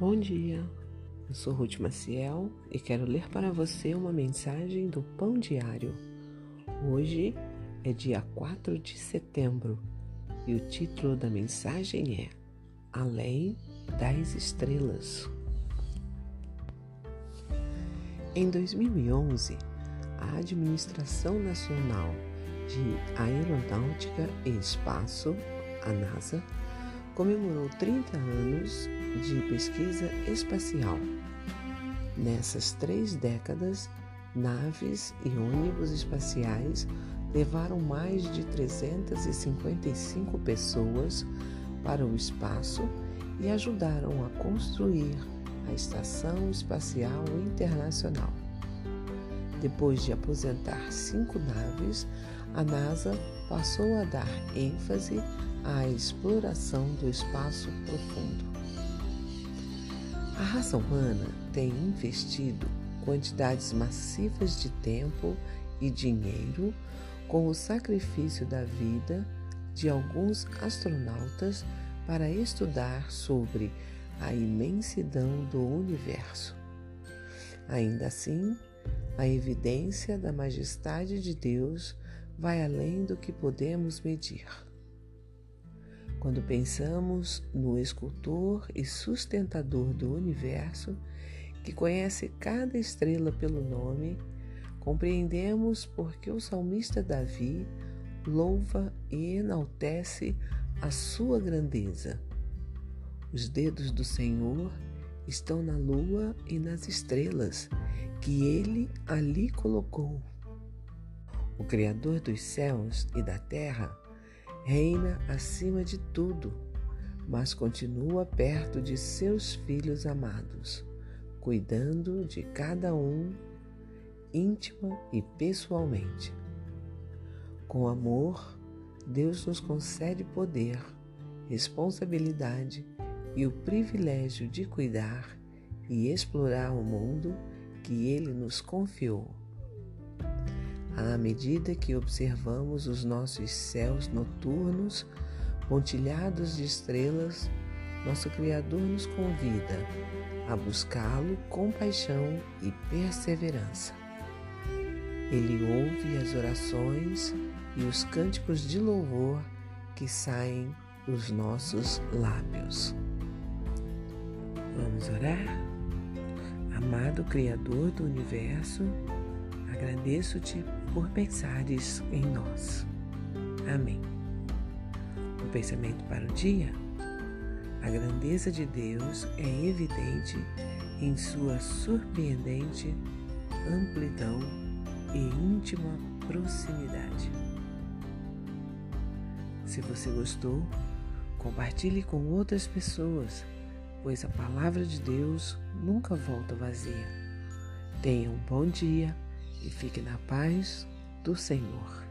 Bom dia, eu sou Ruth Maciel e quero ler para você uma mensagem do Pão Diário. Hoje é dia 4 de setembro e o título da mensagem é Além das Estrelas. Em 2011, a Administração Nacional de Aeronáutica e Espaço, a NASA, comemorou 30 anos de pesquisa espacial. Nessas três décadas, naves e ônibus espaciais levaram mais de 355 pessoas para o espaço e ajudaram a construir a Estação Espacial Internacional. Depois de aposentar cinco naves, a NASA passou a dar ênfase à exploração do espaço profundo. A raça humana tem investido quantidades massivas de tempo e dinheiro com o sacrifício da vida de alguns astronautas para estudar sobre a imensidão do universo. Ainda assim, a evidência da majestade de Deus vai além do que podemos medir. Quando pensamos no escultor e sustentador do universo, que conhece cada estrela pelo nome, compreendemos porque o salmista Davi louva e enaltece a sua grandeza. Os dedos do Senhor estão na lua e nas estrelas que ele ali colocou. O Criador dos céus e da terra reina acima de tudo, mas continua perto de seus filhos amados, cuidando de cada um íntima e pessoalmente. Com amor, Deus nos concede poder, responsabilidade e o privilégio de cuidar e explorar o mundo que Ele nos confiou. À medida que observamos os nossos céus noturnos, pontilhados de estrelas, nosso Criador nos convida a buscá-lo com paixão e perseverança. Ele ouve as orações e os cânticos de louvor que saem dos nossos lábios. Vamos orar? Amado Criador do Universo, agradeço-te por pensares em nós. Amém. O pensamento para o dia? A grandeza de Deus é evidente em sua surpreendente amplidão e íntima proximidade. Se você gostou, compartilhe com outras pessoas, pois a palavra de Deus nunca volta vazia. Tenha um bom dia e fique na paz do Senhor.